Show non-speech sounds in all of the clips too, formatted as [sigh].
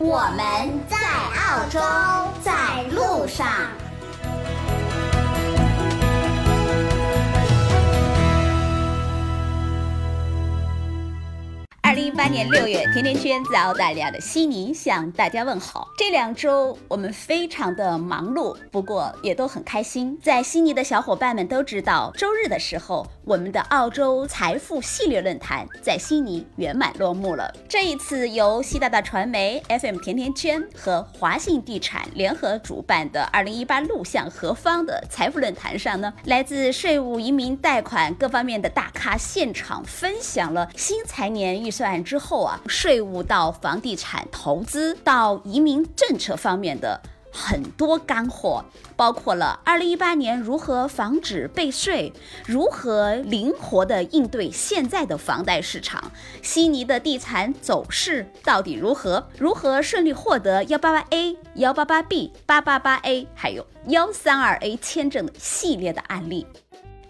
我们在澳洲，在路上。八年六月，甜甜圈在澳大利亚的悉尼向大家问好。这两周我们非常的忙碌，不过也都很开心。在悉尼的小伙伴们都知道，周日的时候，我们的澳洲财富系列论坛在悉尼圆满落幕了。这一次由西大大传媒、FM 甜甜圈和华信地产联合主办的二零一八陆向何方的财富论坛上呢，来自税务、移民、贷款各方面的大咖现场分享了新财年预。算之后啊，税务到房地产投资到移民政策方面的很多干货，包括了二零一八年如何防止被税，如何灵活的应对现在的房贷市场，悉尼的地产走势到底如何，如何顺利获得幺八八 A、幺八八 B、八八八 A，还有幺三二 A 签证系列的案例。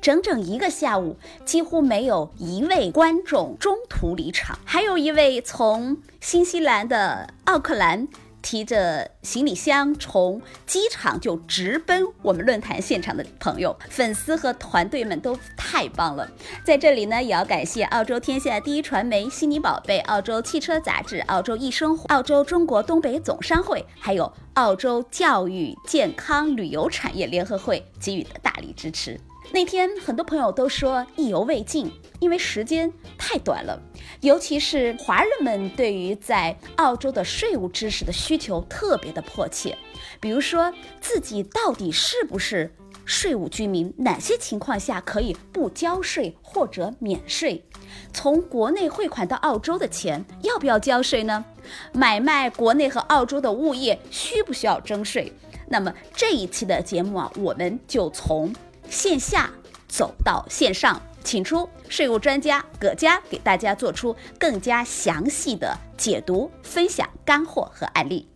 整整一个下午，几乎没有一位观众中途离场。还有一位从新西兰的奥克兰提着行李箱从机场就直奔我们论坛现场的朋友，粉丝和团队们都太棒了。在这里呢，也要感谢澳洲天下第一传媒、悉尼宝贝、澳洲汽车杂志、澳洲易生、澳洲中国东北总商会，还有澳洲教育、健康、旅游产业联合会给予的大力支持。那天很多朋友都说意犹未尽，因为时间太短了，尤其是华人们对于在澳洲的税务知识的需求特别的迫切。比如说自己到底是不是税务居民，哪些情况下可以不交税或者免税？从国内汇款到澳洲的钱要不要交税呢？买卖国内和澳洲的物业需不需要征税？那么这一期的节目啊，我们就从。线下走到线上，请出税务专家葛佳，给大家做出更加详细的解读、分享干货和案例。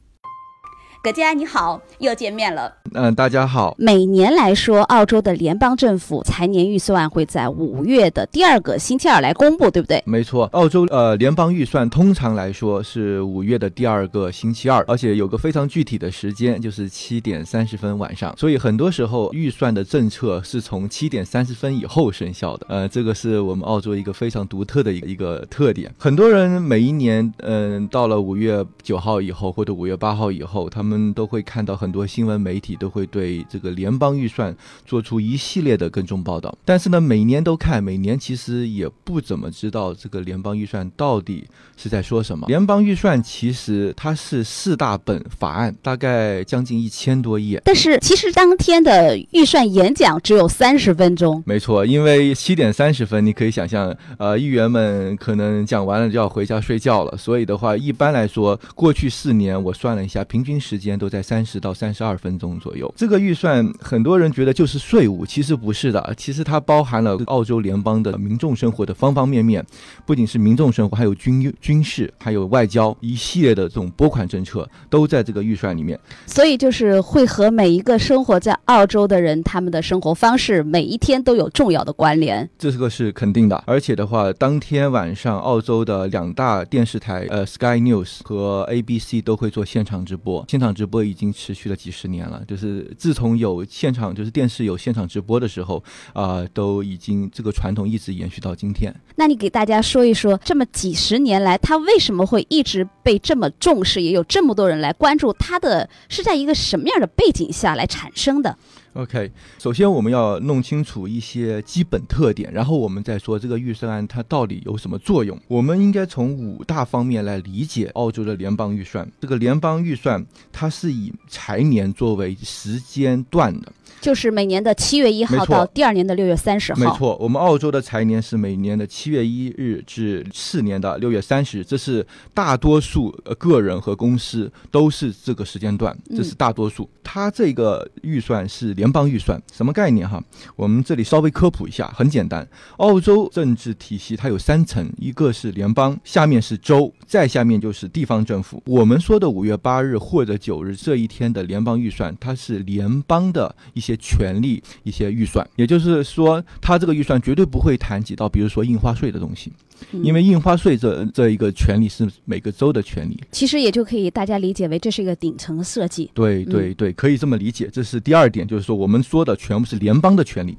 葛佳，你好，又见面了。嗯，大家好。每年来说，澳洲的联邦政府财年预算会在五月的第二个星期二来公布，对不对？没错，澳洲呃联邦预算通常来说是五月的第二个星期二，而且有个非常具体的时间，就是七点三十分晚上。所以很多时候预算的政策是从七点三十分以后生效的。呃，这个是我们澳洲一个非常独特的一个一个特点。很多人每一年嗯到了五月九号以后或者五月八号以后，他们。们都会看到很多新闻媒体都会对这个联邦预算做出一系列的跟踪报道，但是呢，每年都看，每年其实也不怎么知道这个联邦预算到底是在说什么。联邦预算其实它是四大本法案，大概将近一千多页，但是其实当天的预算演讲只有三十分钟。没错，因为七点三十分，你可以想象，呃，议员们可能讲完了就要回家睡觉了，所以的话，一般来说，过去四年我算了一下，平均时间都在三十到三十二分钟左右。这个预算很多人觉得就是税务，其实不是的。其实它包含了澳洲联邦的民众生活的方方面面，不仅是民众生活，还有军军事，还有外交一系列的这种拨款政策都在这个预算里面。所以就是会和每一个生活在澳洲的人他们的生活方式每一天都有重要的关联。这个是肯定的。而且的话，当天晚上澳洲的两大电视台，呃，Sky News 和 ABC 都会做现场直播，现场。直播已经持续了几十年了，就是自从有现场，就是电视有现场直播的时候，啊，都已经这个传统一直延续到今天。那你给大家说一说，这么几十年来，他为什么会一直被这么重视，也有这么多人来关注？他的是在一个什么样的背景下来产生的？OK，首先我们要弄清楚一些基本特点，然后我们再说这个预算案它到底有什么作用。我们应该从五大方面来理解澳洲的联邦预算。这个联邦预算它是以财年作为时间段的，就是每年的七月一号到第二年的六月三十号。没错，我们澳洲的财年是每年的七月一日至次年的六月三十日，这是大多数呃个人和公司都是这个时间段，这是大多数。它这个预算是联邦预算，什么概念哈？我们这里稍微科普一下，很简单。澳洲政治体系它有三层，一个是联邦，下面是州，再下面就是地方政府。我们说的五月八日或者九日这一天的联邦预算，它是联邦的一些权利、一些预算，也就是说，他这个预算绝对不会谈及到，比如说印花税的东西，因为印花税这这一个权利是每个州的权利。其实也就可以大家理解为这是一个顶层设计。对对对，可以这么理解。这是第二点，就是说我们说的全部是联邦的权利。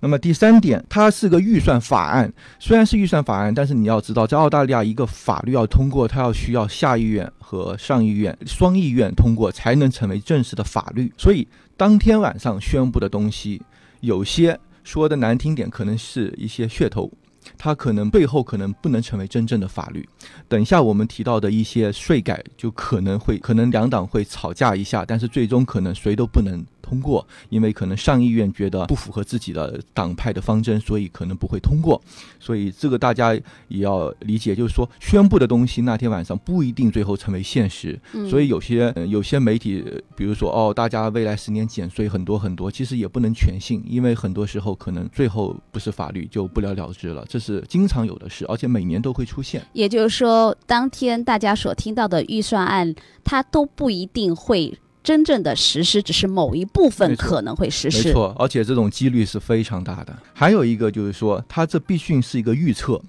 那么第三点，它是个预算法案，虽然是预算法案，但是你要知道，在澳大利亚一个法律要通过，它要需要下议院和上议院双议院通过才能成为正式的法律。所以当天晚上宣布的东西，有些说的难听点，可能是一些噱头。它可能背后可能不能成为真正的法律。等一下我们提到的一些税改，就可能会可能两党会吵架一下，但是最终可能谁都不能通过，因为可能上议院觉得不符合自己的党派的方针，所以可能不会通过。所以这个大家也要理解，就是说宣布的东西那天晚上不一定最后成为现实。所以有些呃有些媒体，呃比如说哦，大家未来十年减税很多很多，其实也不能全信，因为很多时候可能最后不是法律就不了了之了，这是经常有的事，而且每年都会出现。也就是说，当天大家所听到的预算案，它都不一定会真正的实施，只是某一部分可能会实施。没错，而且这种几率是非常大的。还有一个就是说，它这必须是一个预测，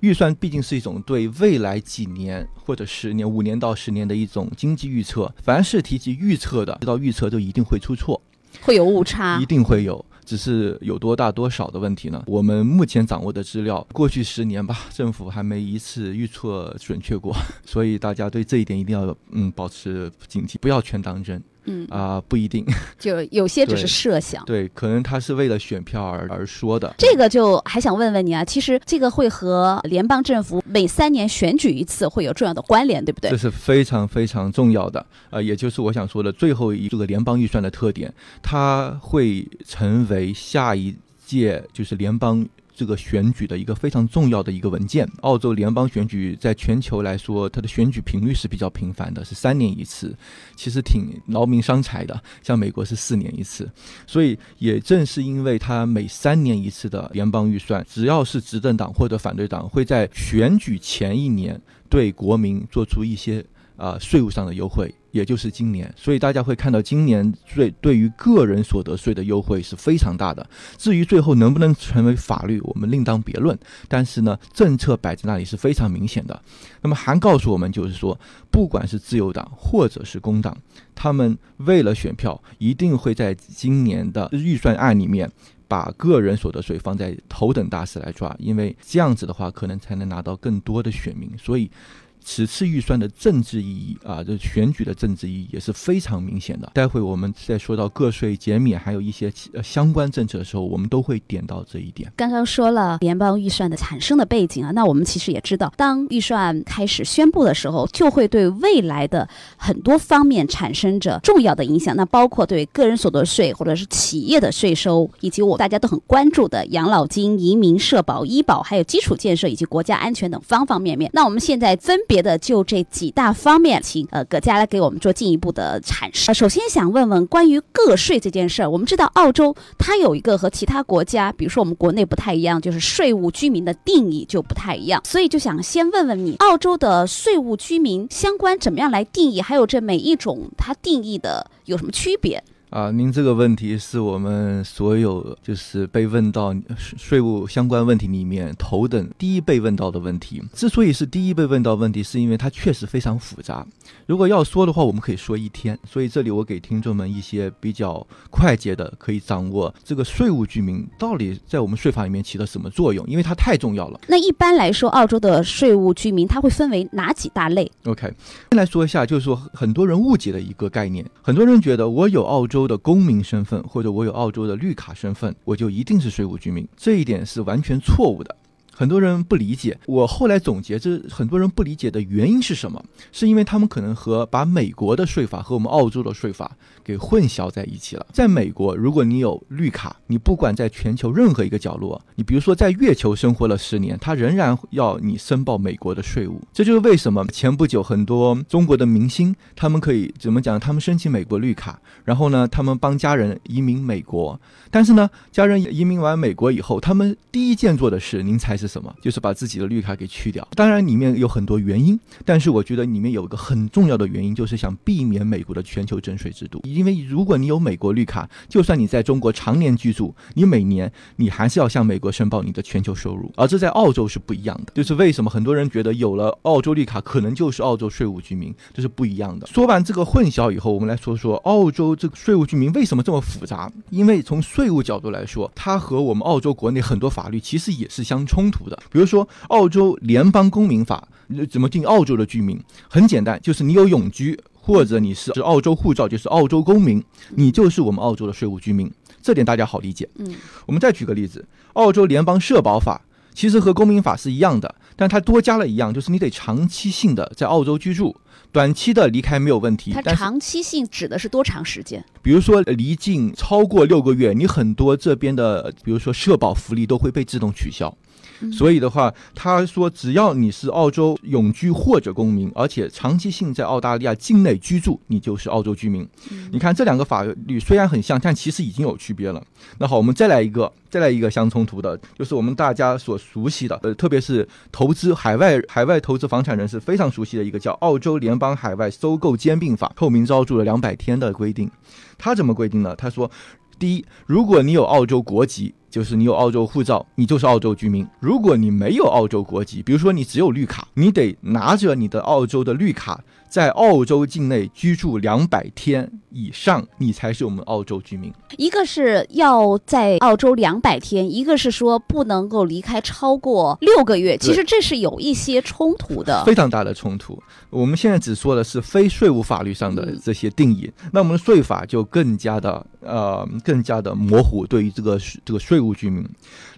预算毕竟是一种对未来几年或者十年、五年到十年的一种经济预测。凡是提及预测的，知道预测就一定会出错，会有误差一。定会有。只是有多大多少的问题呢？我们目前掌握的资料，过去十年吧，[laughs] 政府还没一次预测准确过，所以大家对这一点一定要嗯保持警惕，不要全当真嗯，啊、不一定。[laughs] 就有些只是设想。对，可能他是为了选票而而说的。这个就还想问问你啊，其实这个会和联邦政府每三年选举一次会有重要的关联，对不对这？是非常非常重要的，呃，也就是我想说的最后一这个联邦预算的特点，它会成为下一届就是联邦这个选举的一个非常重要的一个文件。澳洲联邦选举在全球来说，它的选举频率是比较频繁的，是三年一次，其实挺劳民伤财的。像美国是四年一次，所以也正是因为它每三年一次的联邦预算，只要是执政党或者反对党会在选举前一年对国民做出一些啊、税务上的优惠，也就是今年，所以大家会看到今年税对于个人所得税的优惠是非常大的。至于最后能不能成为法律，我们另当别论。但是呢，政策摆在那里是非常明显的。那么还告诉我们，就是说，不管是自由党或者是工党，他们为了选票，一定会在今年的预算案里面。把个人所得税放在头等大事来抓，因为这样子的话，可能才能拿到更多的选民。所以，此次预算的政治意义啊，这选举的政治意义也是非常明显的。待会我们在说到个税减免还有一些呃相关政策的时候，我们都会点到这一点。刚刚说了联邦预算的产生的背景啊，那我们其实也知道，当预算开始宣布的时候，就会对未来的很多方面产生着重要的影响。那包括对个人所得税或者是企业的税收，以及我大家都很关注的养老金、移民、社保、医保，还有基础建设以及国家安全等方方面面。那我们现在分别别的就这几大方面，请呃葛佳来给我们做进一步的阐释。首先想问问关于个税这件事儿，我们知道澳洲它有一个和其他国家，比如说我们国内不太一样，就是税务居民的定义就不太一样，所以就想先问问你，澳洲的税务居民相关怎么样来定义，还有这每一种它定义的有什么区别？啊，您这个问题是我们所有就是被问到税税务相关问题里面头等第一被问到的问题。之所以是第一被问到问题，是因为它确实非常复杂。如果要说的话，我们可以说一天。所以这里我给听众们一些比较快捷的，可以掌握这个税务居民到底在我们税法里面起了什么作用，因为它太重要了。那一般来说，澳洲的税务居民它会分为哪几大类？OK，先来说一下，就是说很多人误解的一个概念，很多人觉得我有澳洲的公民身份，或者我有澳洲的绿卡身份，我就一定是税务居民，这一点是完全错误的。很多人不理解。我后来总结，这很多人不理解的原因是什么？是因为他们可能和把美国的税法和我们澳洲的税法给混淆在一起了。在美国，如果你有绿卡，你不管在全球任何一个角落，你比如说在月球生活了十年，他仍然要你申报美国的税务。这就是为什么前不久很多中国的明星，他们可以怎么讲？他们申请美国绿卡，然后呢，他们帮家人移民美国，但是呢，家人移民完美国以后，他们第一件做的事，您猜是是什么？就是把自己的绿卡给去掉。当然里面有很多原因，但是我觉得里面有一个很重要的原因，就是想避免美国的全球征税制度。因为如果你有美国绿卡，就算你在中国常年居住，你每年你还是要向美国申报你的全球收入，而这在澳洲是不一样的。就是为什么很多人觉得有了澳洲绿卡可能就是澳洲税务居民，这是不一样的。说完这个混淆以后，我们来说说澳洲这个税务居民为什么这么复杂？因为从税务角度来说，它和我们澳洲国内很多法律其实也是相冲突的。比如说，澳洲联邦公民法怎么定澳洲的居民？很简单，就是你有永居或者你是是澳洲护照，就是澳洲公民，你就是我们澳洲的税务居民。这点大家好理解。嗯，我们再举个例子，澳洲联邦社保法其实和公民法是一样的，但它多加了一样，就是你得长期性的在澳洲居住，短期的离开没有问题。它长期性指的是多长时间？比如说离境超过六个月，你很多这边的，比如说社保福利都会被自动取消。所以的话，他说只要你是澳洲永居或者公民，而且长期性在澳大利亚境内居住，你就是澳洲居民。你看这两个法律虽然很像，但其实已经有区别了。那好，我们再来一个，再来一个相冲突的，就是我们大家所熟悉的，呃，特别是投资海外海外投资房产人士非常熟悉的一个叫《澳洲联邦海外收购兼并法》，透明招住了两百天的规定。他怎么规定呢？他说，第一，如果你有澳洲国籍，就是你有澳洲护照，你就是澳洲居民。如果你没有澳洲国籍，比如说你只有绿卡，你得拿着你的澳洲的绿卡，在澳洲境内居住两百天以上，你才是我们澳洲居民。一个是要在澳洲两百天，一个是说不能够离开超过六个月。其实这是有一些冲突的。非常大的冲突。我们现在只说的是非税务法律上的这些定义，那我们的税法就更加的呃更加的模糊，对于这个这个税务居民。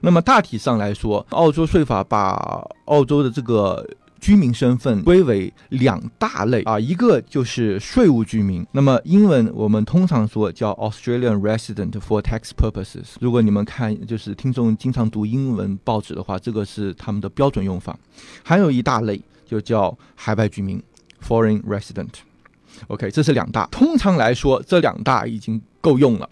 那么大体上来说，澳洲税法把澳洲的这个。居民身份归为两大类啊，一个就是税务居民，那么英文我们通常说叫 Australian resident for tax purposes。如果你们看就是听众经常读英文报纸的话，这个是他们的标准用法。还有一大类就叫海外居民 （foreign resident）。OK，这是两大。通常来说，这两大已经够用了。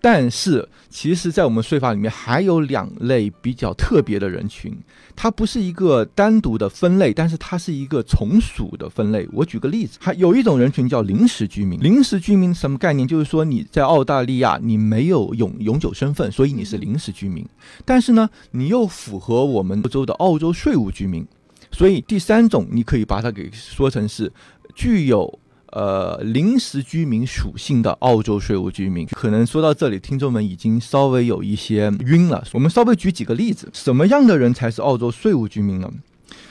但是，其实，在我们税法里面还有两类比较特别的人群，它不是一个单独的分类，但是它是一个从属的分类。我举个例子，还有一种人群叫临时居民。临时居民什么概念？就是说你在澳大利亚，你没有永永久身份，所以你是临时居民。但是呢，你又符合我们澳洲的澳洲税务居民，所以第三种你可以把它给说成是具有。呃，临时居民属性的澳洲税务居民，可能说到这里，听众们已经稍微有一些晕了。我们稍微举几个例子，什么样的人才是澳洲税务居民呢？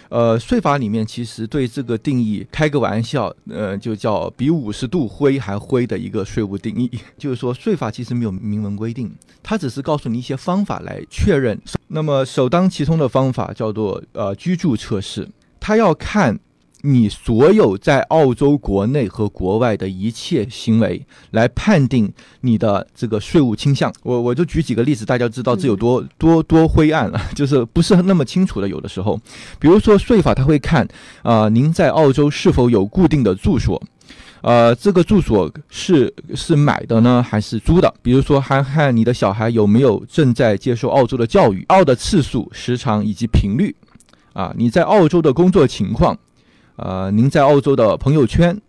呃，税法里面其实对这个定义开个玩笑，呃，就叫比五十度灰还灰的一个税务定义，就是说税法其实没有明文规定，它只是告诉你一些方法来确认。那么首当其冲的方法叫做呃居住测试，它要看。你所有在澳洲国内和国外的一切行为，来判定你的这个税务倾向。我我就举几个例子，大家知道这有多多多灰暗了，[laughs] 就是不是那么清楚的。有的时候，比如说税法，他会看啊，您在澳洲是否有固定的住所，呃，这个住所是是买的呢，还是租的？比如说，还看你的小孩有没有正在接受澳洲的教育，澳的次数、时长以及频率，啊，你在澳洲的工作情况。呃，您在澳洲的朋友圈，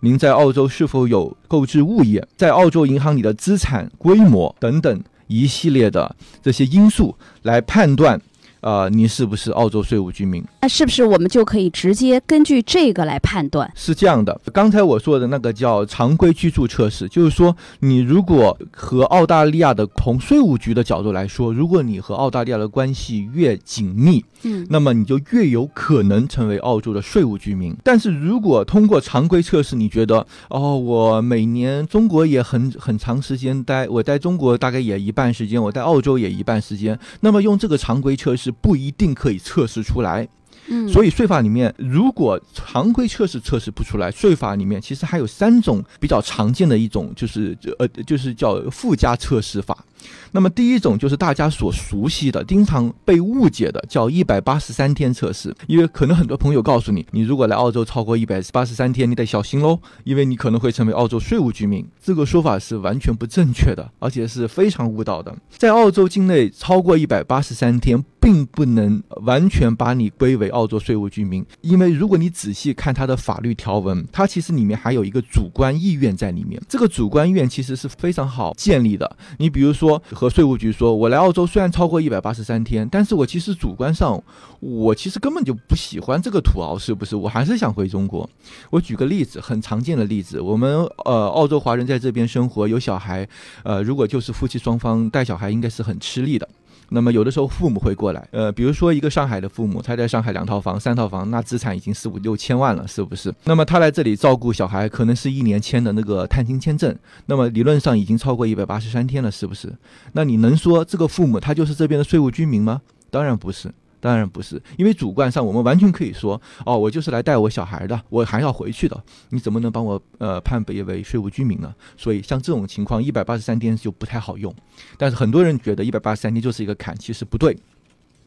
您在澳洲是否有购置物业，在澳洲银行里的资产规模等等一系列的这些因素来判断。呃，你是不是澳洲税务居民？那是不是我们就可以直接根据这个来判断？是这样的，刚才我说的那个叫常规居住测试，就是说你如果和澳大利亚的从税务局的角度来说，如果你和澳大利亚的关系越紧密，嗯，那么你就越有可能成为澳洲的税务居民。但是如果通过常规测试，你觉得哦，我每年中国也很很长时间待，我在中国大概也一半时间，我在澳洲也一半时间，那么用这个常规测试。实不一定可以测试出来。嗯，所以税法里面，如果常规测试测试不出来，税法里面其实还有三种比较常见的一种，就是呃，就是叫附加测试法。那么第一种就是大家所熟悉的、经常被误解的，叫一百八十三天测试。因为可能很多朋友告诉你，你如果来澳洲超过一百八十三天，你得小心喽，因为你可能会成为澳洲税务居民。这个说法是完全不正确的，而且是非常误导的。在澳洲境内超过一百八十三天，并不能完全把你归为澳洲税务居民，因为如果你仔细看它的法律条文，它其实里面还有一个主观意愿在里面。这个主观意愿其实是非常好建立的。你比如说。和税务局说，我来澳洲虽然超过一百八十三天，但是我其实主观上，我其实根本就不喜欢这个土豪，是不是？我还是想回中国。我举个例子，很常见的例子，我们呃澳洲华人在这边生活，有小孩，呃，如果就是夫妻双方带小孩，应该是很吃力的。那么有的时候父母会过来，呃，比如说一个上海的父母，他在上海两套房、三套房，那资产已经四五六千万了，是不是？那么他来这里照顾小孩，可能是一年签的那个探亲签证，那么理论上已经超过一百八十三天了，是不是？那你能说这个父母他就是这边的税务居民吗？当然不是。当然不是，因为主观上我们完全可以说，哦，我就是来带我小孩的，我还要回去的，你怎么能帮我呃判别为税务居民呢？所以像这种情况，一百八十三天就不太好用。但是很多人觉得一百八十三天就是一个坎，其实不对，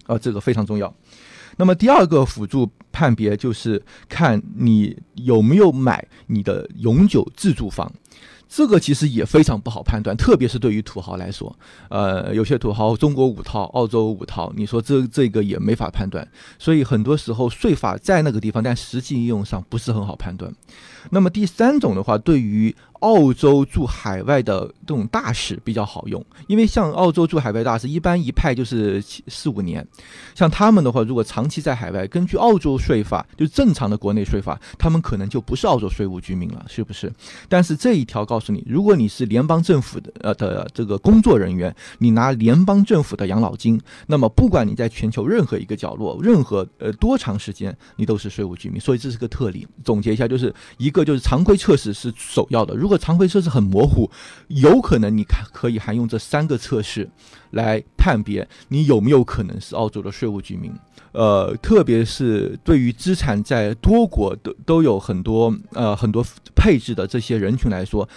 啊，这个非常重要。那么第二个辅助判别就是看你有没有买你的永久自住房。这个其实也非常不好判断，特别是对于土豪来说，呃，有些土豪中国五套，澳洲五套，你说这这个也没法判断，所以很多时候税法在那个地方，但实际应用上不是很好判断。那么第三种的话，对于澳洲驻海外的这种大使比较好用，因为像澳洲驻海外大使一般一派就是四五年，像他们的话，如果长期在海外，根据澳洲税法，就正常的国内税法，他们可能就不是澳洲税务居民了，是不是？但是这一条告诉你，如果你是联邦政府的呃的这个工作人员，你拿联邦政府的养老金，那么不管你在全球任何一个角落，任何呃多长时间，你都是税务居民。所以这是个特例。总结一下，就是一个就是常规测试是首要的，如果常规测试很模糊，有可能你看可以还用这三个测试来判别你有没有可能是澳洲的税务居民。呃，特别是对于资产在多国都都有很多呃很多配置的这些人群来说，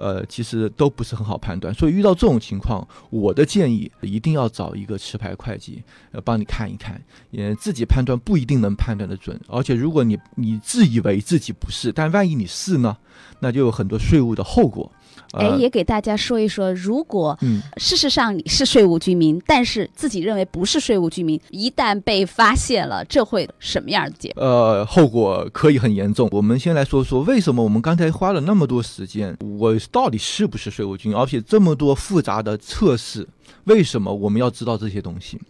呃，其实都不是很好判断。所以遇到这种情况，我的建议一定要找一个持牌会计呃帮你看一看，也自己判断不一定能判断的准。而且如果你你自以为自己不是，但万一你是呢？那就有很多税务的后果。哎，也给大家说一说，如果事实上你是税务居民，但是自己认为不是税务居民，一旦被发现了，这会什么样的结果？呃，后果可以很严重。我们先来说说为什么我们刚才花了那么多时间，我到底是不是税务居民，而且这么多复杂的测试，为什么我们要知道这些东西？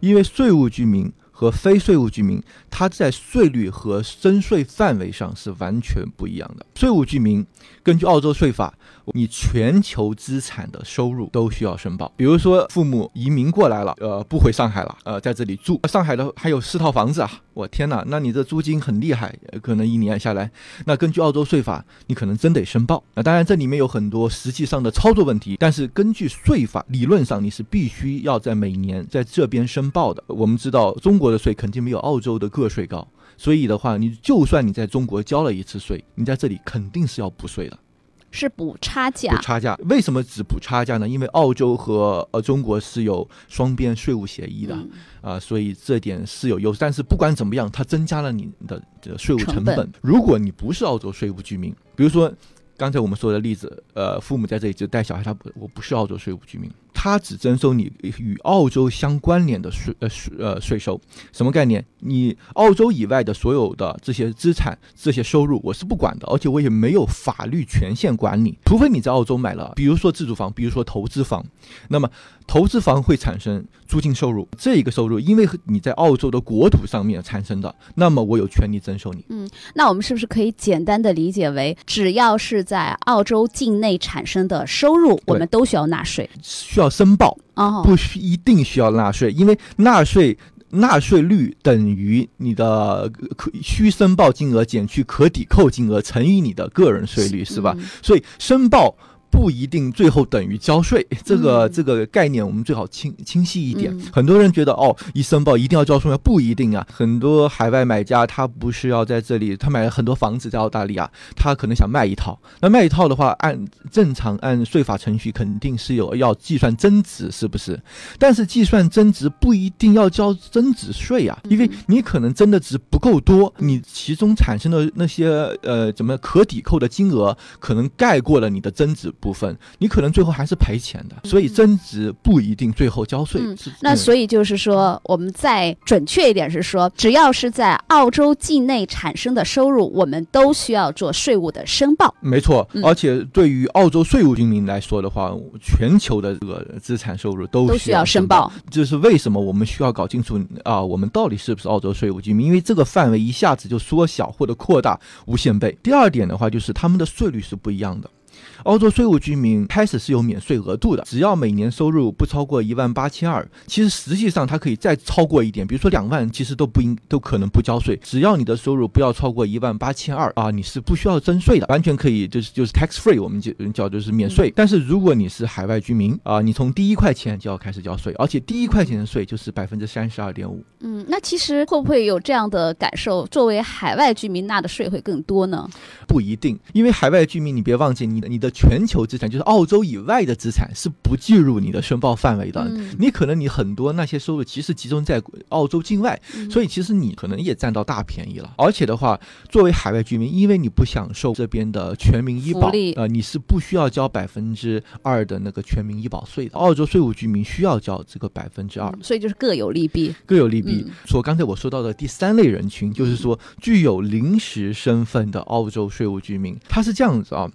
因为税务居民。和非税务居民，他在税率和征税范围上是完全不一样的。税务居民根据澳洲税法，你全球资产的收入都需要申报。比如说，父母移民过来了，呃，不回上海了，呃，在这里住，上海的还有四套房子啊！我天哪，那你这租金很厉害，可能一年下来，那根据澳洲税法，你可能真得申报。那当然，这里面有很多实际上的操作问题，但是根据税法，理论上你是必须要在每年在这边申报的。我们知道中国。的税肯定没有澳洲的个税高，所以的话，你就算你在中国交了一次税，你在这里肯定是要补税的，是补差价。补差价，为什么只补差价呢？因为澳洲和呃中国是有双边税务协议的啊，所以这点是有优势。但是不管怎么样，它增加了你的的税务成本。如果你不是澳洲税务居民，比如说刚才我们说的例子，呃，父母在这里就带小孩，他不，我不是澳洲税务居民。他只征收你与澳洲相关联的税呃税呃税收，什么概念？你澳洲以外的所有的这些资产、这些收入，我是不管的，而且我也没有法律权限管理，除非你在澳洲买了，比如说自住房，比如说投资房，那么投资房会产生租金收入，这一个收入因为你在澳洲的国土上面产生的，那么我有权利征收你。嗯，那我们是不是可以简单的理解为，只要是在澳洲境内产生的收入，我们都需要纳税？需要。申报不需一定需要纳税，因为纳税纳税率等于你的可需申报金额减去可抵扣金额乘以你的个人税率，是吧？所以申报不一定最后等于交税。这个嗯这个概念我们最好清清晰一点。嗯很多人觉得哦，一申报一定要交税吗？不一定啊。很多海外买家他不是要在这里，他买了很多房子在澳大利亚，他可能想卖一套。那卖一套的话，按正常按税法程序肯定是有要计算增值，是不是？但是计算增值不一定要交增值税啊，因为你可能增的值不够多，你其中产生的那些呃怎么可抵扣的金额，可能盖过了你的增值部分，你可能最后还是赔钱的。所以增值不一定最后交税。那所以就是说，我们再准确一点是说，[laughs] 只要是在澳洲境内产生的收入，我们都需要做税务的申报。没错，嗯而且对于澳洲税务居民来说的话，全球的这个资产收入都需都需要申报。这是为什么我们需要搞清楚啊，我们到底是不是澳洲税务居民？因为这个范围一下子就缩小或者扩大无限倍。第二点的话，就是他们的税率是不一样的。澳洲税务居民开始是有免税额度的，只要每年收入不超过一万八千二，其实实际上它可以再超过一点，比如说两万，其实都不应都可能不交税。只要你的收入不要超过一万八千二啊，你是不需要征税的，完全可以就是就是 tax free，我们就叫就是免税。但是如果你是海外居民啊，你从第一块钱就要开始交税，而且第一块钱的税就是百分之三十二点五。嗯，那其实会不会有这样的感受？作为海外居民纳的税会更多呢？不一定，因为海外居民，你别忘记你的你的全球资产，就是澳洲以外的资产是不计入你的申报范围的。嗯你可能你很多那些收入其实集中在澳洲境外，嗯所以其实你可能也占到大便宜了。而且的话，作为海外居民，因为你不享受这边的全民医保，呃，你是不需要交百分之二的那个全民医保税的。澳洲税务居民需要交这个百分之二。嗯所以就是各有利弊。各有利弊嗯。说刚才我说到的第三类人群，就是说具有临时身份的澳洲税务居民，他是这样子啊。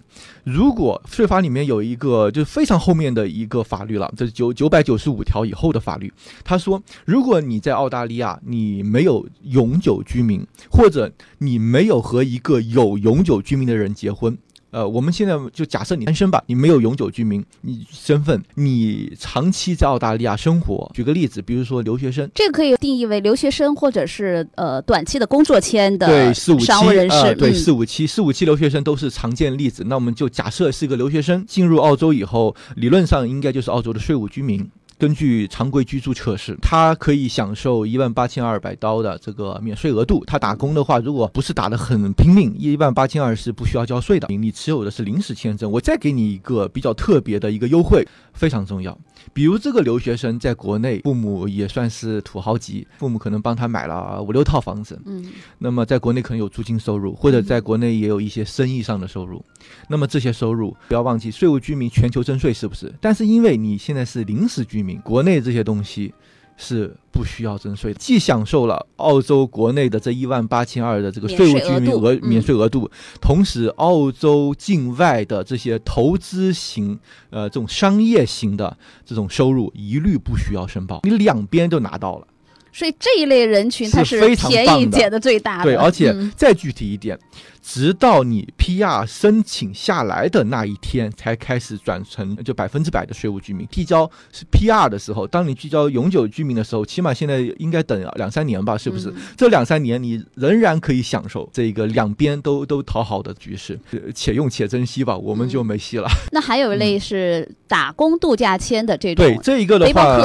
如果税法里面有一个就是非常后面的一个法律了，这是九九百九十五条以后的法律，他说，如果你在澳大利亚你没有永久居民，或者你没有和一个有永久居民的人结婚。呃，我们现在就假设你单身吧，你没有永久居民你身份，你长期在澳大利亚生活。举个例子，比如说留学生，这个可以定义为留学生或者是呃短期的工作签的对四五七商务人士。呃对嗯四五七四五七留学生都是常见例子。那我们就假设是一个留学生进入澳洲以后，理论上应该就是澳洲的税务居民。根据常规居住测试，他可以享受一万八千二百刀的这个免税额度。他打工的话，如果不是打得很拼命，一万八千二是不需要交税的。你持有的是临时签证，我再给你一个比较特别的一个优惠，非常重要。比如这个留学生在国内，父母也算是土豪级，父母可能帮他买了五六套房子，嗯那么在国内可能有租金收入，或者在国内也有一些生意上的收入。那么这些收入不要忘记，税务居民全球征税是不是？但是因为你现在是临时居民，国内这些东西是不需要征税的，既享受了澳洲国内的这一万八千二的这个税务居民额免税额度同时澳洲境外的这些投资型呃这种商业型的这种收入一律不需要申报，你两边都拿到了。所以这一类人群，是它是非常便宜减的最大的。对，而且嗯再具体一点，直到你 PR 申请下来的那一天，才开始转成就百分之百的税务居民。递交是 PR 的时候，当你递交永久居民的时候，起码现在应该等两三年吧，是不是？嗯这两三年你仍然可以享受这个两边都 [laughs] 都讨好的局势，呃且用且珍惜吧，我们就没戏了。那还有一类是打工度假签的这种，对这一个的话，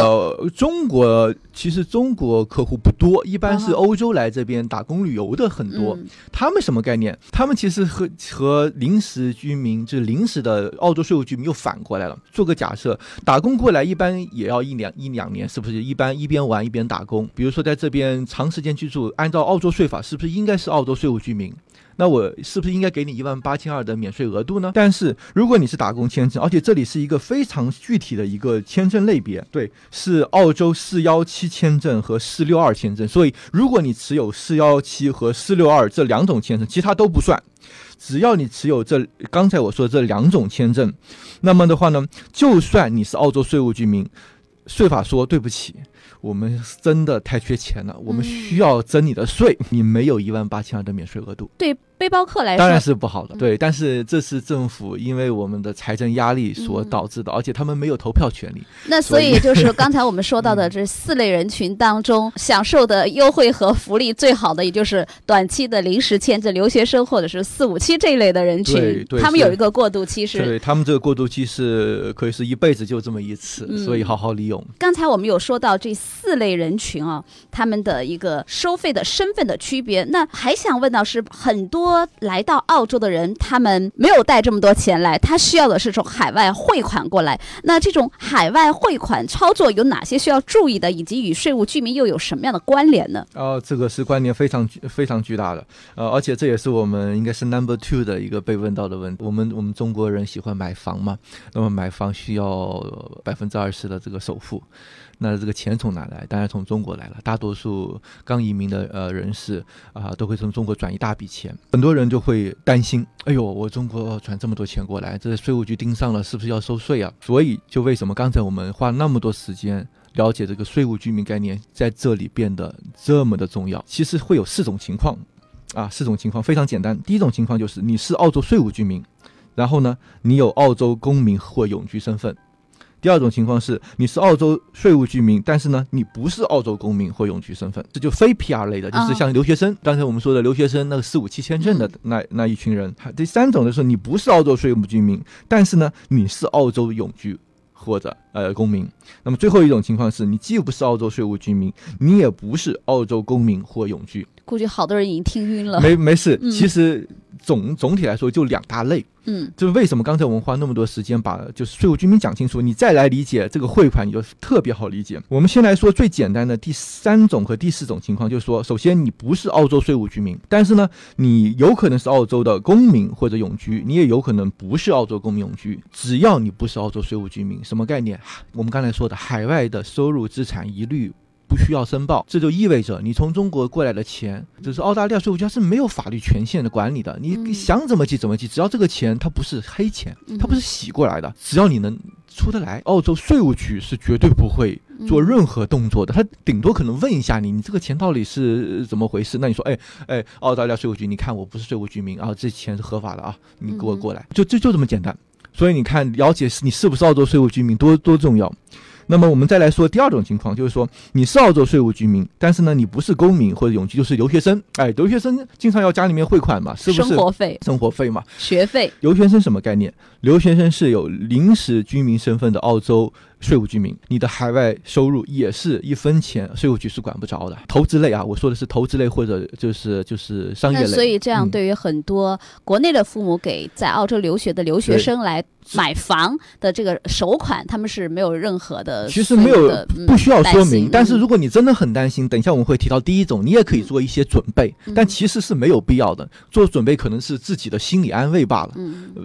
中国其实中国客户不多，一般是欧洲来这边打工旅游的很多。嗯他们什么概念？他们其实和和临时居民，就是临时的澳洲税务居民又反过来了。做个假设，打工过来一般也要一两一两年，是不是？一般一边玩一边打工。比如说在这边长时间居住，按照澳洲税法，是不是应该是澳洲税务居民？那我是不是应该给你一万八千二的免税额度呢？但是如果你是打工签证，而且这里是一个非常具体的一个签证类别，对，是澳洲四幺七签证和四六二签证。所以如果你持有四幺七和四六二这两种签证，其他都不算。只要你持有这刚才我说的这两种签证，那么的话呢，就算你是澳洲税务居民，税法说对不起，我们真的太缺钱了，我们需要征你的税，你没有一万八千二的免税额度。对背包客来说，当然是不好的。对，但是这是政府因为我们的财政压力所导致的，而且他们没有投票权利。那所以 [laughs] 就是刚才我们说到的这四类人群当中，享受的优惠和福利最好的，也就是短期的临时签证留学生或者是四五七这一类的人群，他们有一个过渡期是。对他们这个过渡期是可以是一辈子就这么一次，所以好好利用。刚才我们有说到这四类人群啊，他们的一个收费的身份的区别。那还想问到是，很多说来到澳洲的人，他们没有带这么多钱来，他需要的是从海外汇款过来。那这种海外汇款操作有哪些需要注意的，以及与税务居民又有什么样的关联呢？哦，这个是关联非常非常巨大的，呃，而且这也是我们应该是 number two 的一个被问到的问题。我们我们中国人喜欢买房嘛，那么买房需要百分之二十的这个首付。那这个钱从哪来？当然从中国来了。大多数刚移民的呃人士啊，都会从中国转一大笔钱。很多人就会担心：哎呦，我中国转这么多钱过来，这税务局盯上了，是不是要收税啊？所以，就为什么刚才我们花那么多时间了解这个税务居民概念，在这里变得这么的重要？其实会有四种情况啊，四种情况非常简单。第一种情况就是你是澳洲税务居民，然后呢，你有澳洲公民或永居身份。第二种情况是，你是澳洲税务居民，但是呢，你不是澳洲公民或永居身份，这就非 PR 类的，就是像留学生。刚才我们说的留学生，那个四五七签证的那那一群人。第三种就是你不是澳洲税务居民，但是呢，你是澳洲永居或者呃公民。那么最后一种情况是你既不是澳洲税务居民，你也不是澳洲公民或永居。估计好多人已经听晕了。没没事，其实总总体来说就两大类。嗯，就是为什么刚才我们花那么多时间把就是税务居民讲清楚，你再来理解这个汇款，你就特别好理解。我们先来说最简单的第三种和第四种情况，就是说，首先你不是澳洲税务居民，但是呢，你有可能是澳洲的公民或者永居，你也有可能不是澳洲公民永居。只要你不是澳洲税务居民，什么概念？我们刚才说的海外的收入资产一律。不需要申报，这就意味着你从中国过来的钱，就是澳大利亚税务局是没有法律权限的管理的。你想怎么记怎么记，只要这个钱它不是黑钱，它不是洗过来的，只要你能出得来，澳洲税务局是绝对不会做任何动作的。他顶多可能问一下你，你这个钱到底是怎么回事？那你说，哎哎，澳大利亚税务局，你看我不是税务居民啊，这钱是合法的啊，你给我过来，就就就这么简单。所以你看，了解你是不是澳洲税务居民多多重要。那么我们再来说第二种情况，就是说你是澳洲税务居民，但是呢你不是公民或者永居，就是留学生。哎，留学生经常要家里面汇款嘛，是不是？生活费、生活费嘛，学费。留学生什么概念？留学生是有临时居民身份的澳洲。税务居民，你的海外收入也是一分钱税务局是管不着的。投资类啊，我说的是投资类或者就是就是商业类。所以这样，对于很多国内的父母给在澳洲留学的留学生来买房的这个首款，他们是没有任何的。其实没有不需要说明，但是如果你真的很担心，等一下我们会提到第一种，你也可以做一些准备，但其实是没有必要的。做准备可能是自己的心理安慰罢了。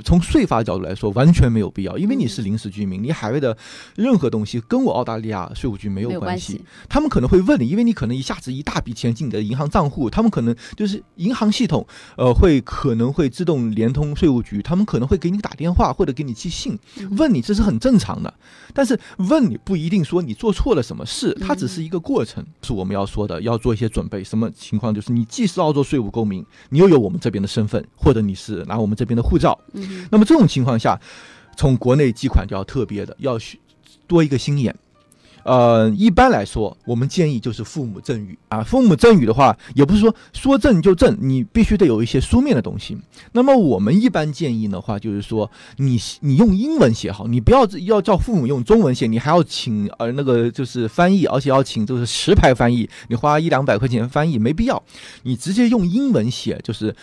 从税法角度来说，完全没有必要，因为你是临时居民，你海外的。任何东西跟我澳大利亚税务局没有关系，他们可能会问你，因为你可能一下子一大笔钱进你的银行账户，他们可能就是银行系统，呃，会可能会自动联通税务局，他们可能会给你打电话或者给你寄信，问你，这是很正常的。但是问你不一定说你做错了什么事，它只是一个过程，是我们要说的，要做一些准备。什么情况？就是你既是澳洲税务公民，你又有我们这边的身份，或者你是拿我们这边的护照，那么这种情况下，从国内寄款就要特别的要需。多一个心眼。呃，一般来说，我们建议就是父母赠与啊。父母赠与的话，也不是说说赠就赠，你必须得有一些书面的东西。那么我们一般建议的话，就是说你你用英文写好，你不要要叫父母用中文写，你还要请呃那个就是翻译，而且要请就是实牌翻译，你花一两百块钱翻译没必要，你直接用英文写，就是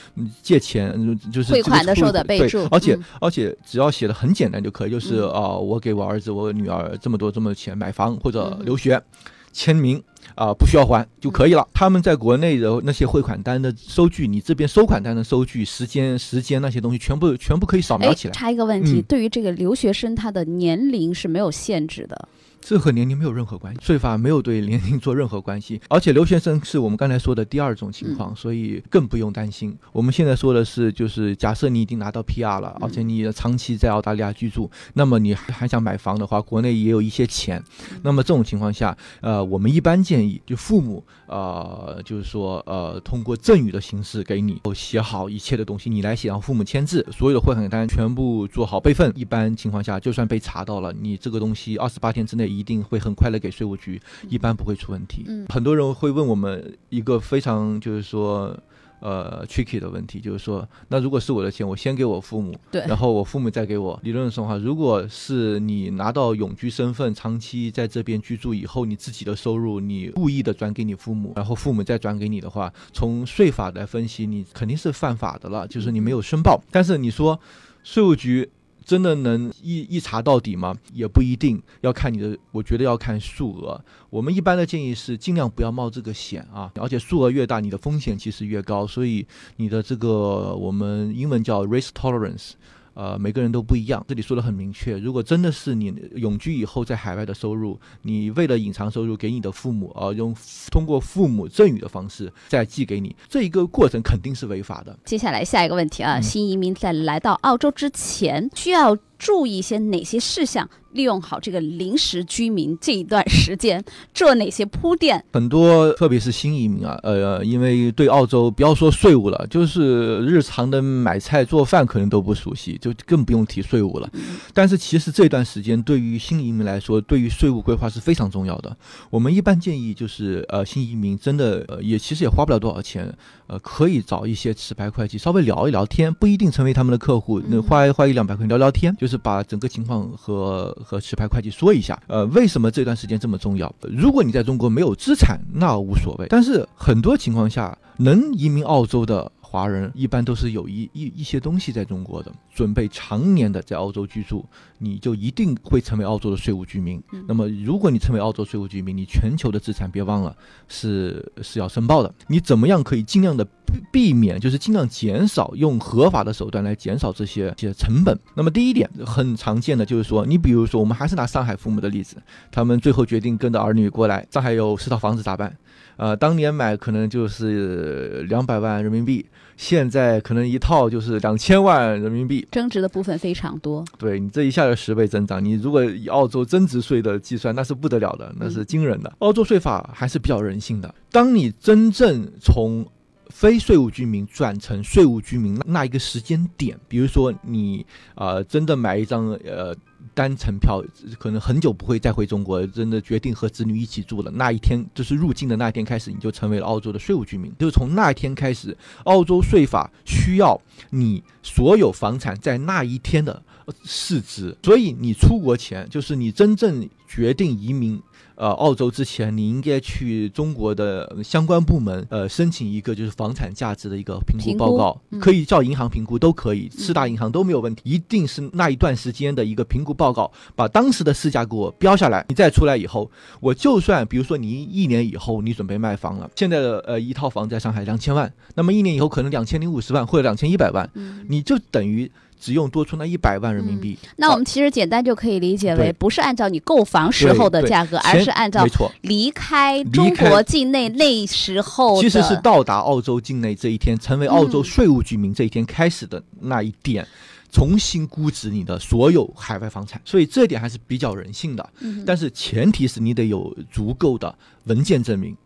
借钱就是汇款的时候的备注，而且而且只要写的很简单就可以，就是啊，我给我儿子我女儿这么多这么多钱买房或。者留学，签名啊，不需要还就可以了。他们在国内的那些汇款单的收据，你这边收款单的收据、时间、时间那些东西，全部全部可以扫描起来。插一个问题，对于这个留学生，他的年龄是没有限制的。这和年龄没有任何关系，税法没有对年龄做任何关系，而且留学生是我们刚才说的第二种情况，所以更不用担心。我们现在说的是，就是假设你已经拿到 PR 了，而且你长期在澳大利亚居住，那么你还想买房的话，国内也有一些钱，那么这种情况下，呃，我们一般建议就父母，呃，就是说，呃，通过赠与的形式给你写好一切的东西，你来写，然后父母签字，所有的汇款单全部做好备份。一般情况下，就算被查到了，你这个东西二十八天之内一定会很快的给税务局，一般不会出问题。嗯很多人会问我们一个非常就是说。呃，tricky 的问题就是说，那如果是我的钱，我先给我父母，对然后我父母再给我。理论上的话，如果是你拿到永居身份，长期在这边居住以后，你自己的收入你故意的转给你父母，然后父母再转给你的话，从税法来分析，你肯定是犯法的了，就是你没有申报。但是你说税务局。真的能一一查到底吗？也不一定，要看你的，我觉得要看数额。我们一般的建议是尽量不要冒这个险啊，而且数额越大，你的风险其实越高，所以你的这个我们英文叫 risk tolerance。呃，每个人都不一样。这里说的很明确，如果真的是你永居以后在海外的收入，你为了隐藏收入给你的父母，呃，用通过父母赠与的方式再寄给你，这一个过程肯定是违法的。接下来下一个问题啊，新移民在来到澳洲之前需要注意一些哪些事项？利用好这个临时居民这一段时间，做哪些铺垫？很多，特别是新移民啊，呃，因为对澳洲不要说税务了，就是日常的买菜做饭可能都不熟悉，就更不用提税务了。但是其实这段时间对于新移民来说，对于税务规划是非常重要的。我们一般建议就是，呃，新移民真的呃也其实也花不了多少钱，呃，可以找一些持牌会计稍微聊一聊天，不一定成为他们的客户，那花花一两百块钱聊聊天，就是把整个情况和和持牌会计说一下。呃，为什么这段时间这么重要？如果你在中国没有资产，那无所谓。但是很多情况下，能移民澳洲的。华人一般都是有一一一些东西在中国的，准备常年的在澳洲居住，你就一定会成为澳洲的税务居民。那么，如果你成为澳洲税务居民，你全球的资产别忘了是是要申报的。你怎么样可以尽量的避避免，就是尽量减少用合法的手段来减少这些这些成本。那么第一点很常见的就是说，你比如说我们还是拿上海父母的例子，他们最后决定跟着儿女过来，上海有四套房子咋办？呃，当年买可能就是两百万人民币，现在可能一套就是两千万人民币。增值的部分非常多。对你这一下就十倍增长，你如果以澳洲增值税的计算，那是不得了的，那是惊人的。澳洲税法还是比较人性的，当你真正从非税务居民转成税务居民那一个时间点，比如说你呃真的买一张呃单程票，可能很久不会再回中国，真的决定和子女一起住了，那一天就是入境的那一天开始，你就成为了澳洲的税务居民。就是从那一天开始，澳洲税法需要你所有房产在那一天的市值，所以你出国前，就是你真正决定移民。呃，澳洲之前，你应该去中国的呃相关部门，呃，申请一个就是房产价值的一个评评估估报告，嗯可以叫银行评估都可以，四大银行都没有问题，一定是那一段时间的一个评估报告，把当时的市价给我标下来。你再出来以后，我就算比如说你一年以后你准备卖房了，现在的呃一套房在上海两千万，那么一年以后可能两千零五十万或者两千一百万，嗯，你就等于只用多出那一百万人民币。那我们其实简单就可以理解为，不是按照你购房时候的价格，而是按照，离开中国境内那时候。其实是到达澳洲境内这一天，成为澳洲嗯税务居民这一天开始的那一点，重新估值你的所有海外房产，所以这点还是比较人性的。嗯但是前提是你得有足够的文件证明。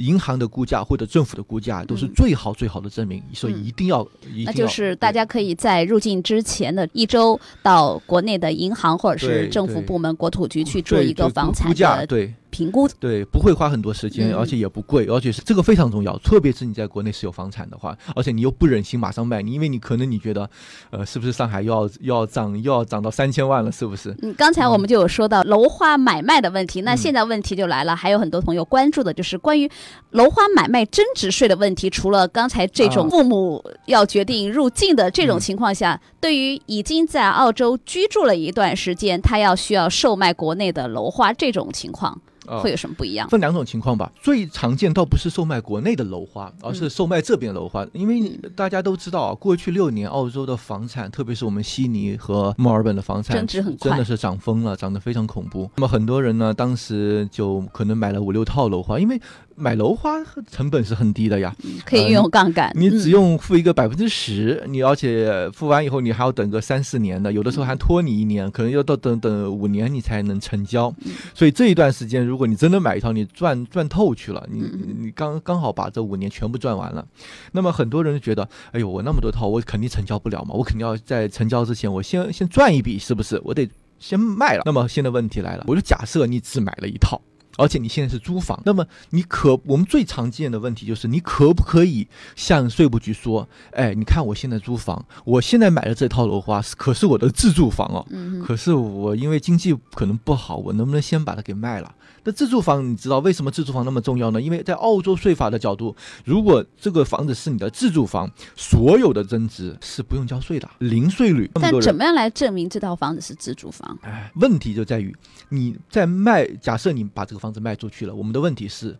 银行的估价或者政府的估价都是嗯。最好最好的证明，所以嗯。一定要，一定要那就是大家可以在入境之前的一周到国内的银行或者是政府部门、国土局去做一个房产价，的对评估。对，不会花很多时间，嗯而且也不贵，而且是这个非常重要，特别是你在国内是有房产的话，而且你又不忍心马上卖，你因为你可能你觉得，呃，是不是上海又要又要涨又要涨到三千万了，是不是？嗯，刚才我们就有说到楼花买卖的问题，那嗯现在问题就来了，还有很多朋友关注的就是关于楼花买卖增值税的问题。除了刚才这种啊父母要决定入境的这种嗯情况下，对于已经在澳洲居住了一段时间，他要需要售卖国内的楼花这种情况，会有什么不一样？分两种情况吧，最常见倒不是售卖国内的楼花，而是售卖这边楼花，因为大家都知道啊，过去六年澳洲的房产，特别是我们悉尼和墨尔本的房产增值很快真的是涨疯了，涨得非常恐怖。那么很多人呢，当时就可能买了五六套楼花，因为买楼花成本是很低的呀，可以运用杠杆，你只嗯用付一个百分之十，你而且付完以后你还要等个三四年的，有的时候还拖你一年，可能要到等等五年你才能成交。嗯所以这一段时间，如果你真的买一套，你赚赚透去了，你嗯你刚刚好把这五年全部赚完了。那么很多人就觉得，哎呦，我那么多套，我肯定成交不了嘛，我肯定要在成交之前，我先先赚一笔，是不是？我得先卖了。那么现在问题来了，我就假设你只买了一套。而且你现在是租房，那么你可我们最常见的问题就是，你可不可以向税务局说，哎，你看我现在租房，我现在买的这套楼花是可是我的自住房哦，嗯可是我因为经济可能不好，我能不能先把它给卖了？那自住房你知道为什么自住房那么重要呢？因为在澳洲税法的角度，如果这个房子是你的自住房，所有的增值是不用交税的，零税率。但怎么样来证明这套房子是自住房？哎，问题就在于你在卖，假设你把这个房子卖出去了，我们的问题是，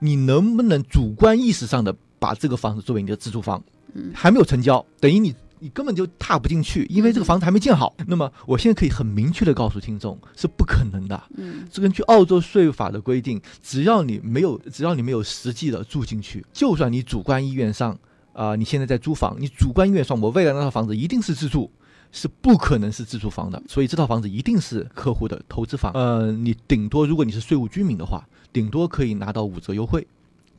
你能不能主观意识上的把这个房子作为你的自住房？嗯还没有成交，等于你你根本就踏不进去，因为这个房子还没建好。那么我现在可以很明确的告诉听众，是不可能的。嗯，这根据澳洲税法的规定，只要你没有，只要你没有实际的住进去，就算你主观意愿上，啊、你现在在租房，你主观意愿上，我未来那套房子一定是自住，是不可能是自住房的，所以这套房子一定是客户的投资房。呃，你顶多如果你是税务居民的话，顶多可以拿到五折优惠。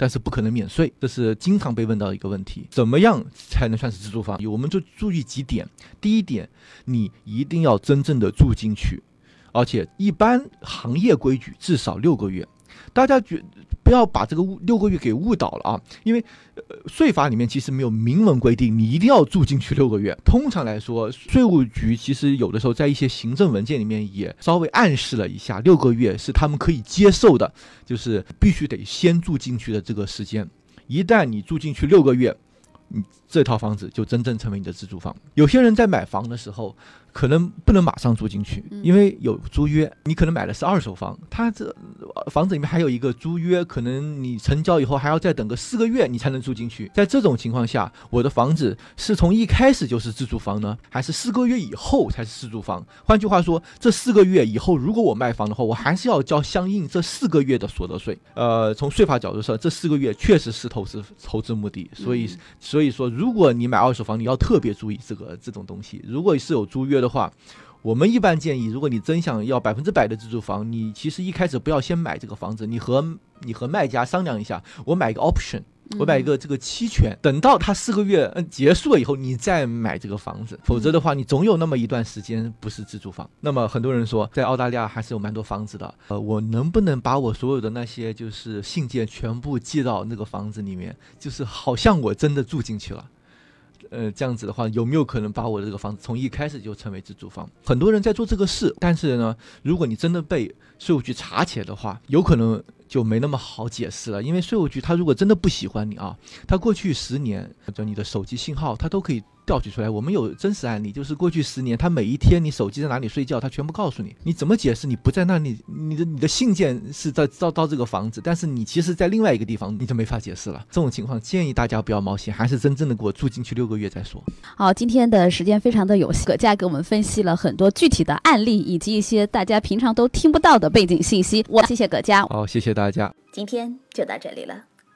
但是不可能免税，这是经常被问到的一个问题。怎么样才能算是自住房？我们就注意几点。第一点，你一定要真正的住进去，而且一般行业规矩至少六个月。大家觉不要把这个误六个月给误导了啊，因为呃税法里面其实没有明文规定你一定要住进去六个月。通常来说，税务局其实有的时候在一些行政文件里面也稍微暗示了一下，六个月是他们可以接受的，就是必须得先住进去的这个时间。一旦你住进去六个月，你这套房子就真正成为你的自住房。有些人在买房的时候，可能不能马上住进去，因为有租约。你可能买的是二手房，他这呃房子里面还有一个租约，可能你成交以后还要再等个四个月，你才能住进去。在这种情况下，我的房子是从一开始就是自住房呢，还是四个月以后才是自住房？换句话说，这四个月以后，如果我卖房的话，我还是要交相应这四个月的所得税。呃，从税法角度上，这四个月确实是投资投资目的，所以所以所以说，如果你买二手房，你要特别注意这个这种东西。如果是有租约的话，我们一般建议，如果你真想要百分之百的自住房，你其实一开始不要先买这个房子，你和你和卖家商量一下，我买一个 option。我买一个这个期权，等到它四个月嗯结束了以后，你再买这个房子，否则的话，你总有那么一段时间不是自住房。那么很多人说，在澳大利亚还是有蛮多房子的，呃，我能不能把我所有的那些就是信件全部寄到那个房子里面，就是好像我真的住进去了？呃，这样子的话，有没有可能把我的这个房子从一开始就成为自住房？很多人在做这个事，但是呢，如果你真的被税务局查起来的话，有可能就没那么好解释了。因为税务局他如果真的不喜欢你啊，他过去十年就你的手机信号，他都可以调取出来。我们有真实案例，就是过去十年，他每一天你手机在哪里睡觉，他全部告诉你。你怎么解释你不在那里？你的你的信件是在到到这个房子，但是你其实在另外一个地方，你就没法解释了。这种情况建议大家不要冒险，还是真正的给我住进去六个月再说。好，今天的时间非常的有限，葛佳给我们分析了很多具体的案例，以及一些大家平常都听不到的背景信息。我谢谢葛佳。好，谢谢大家。今天就到这里了。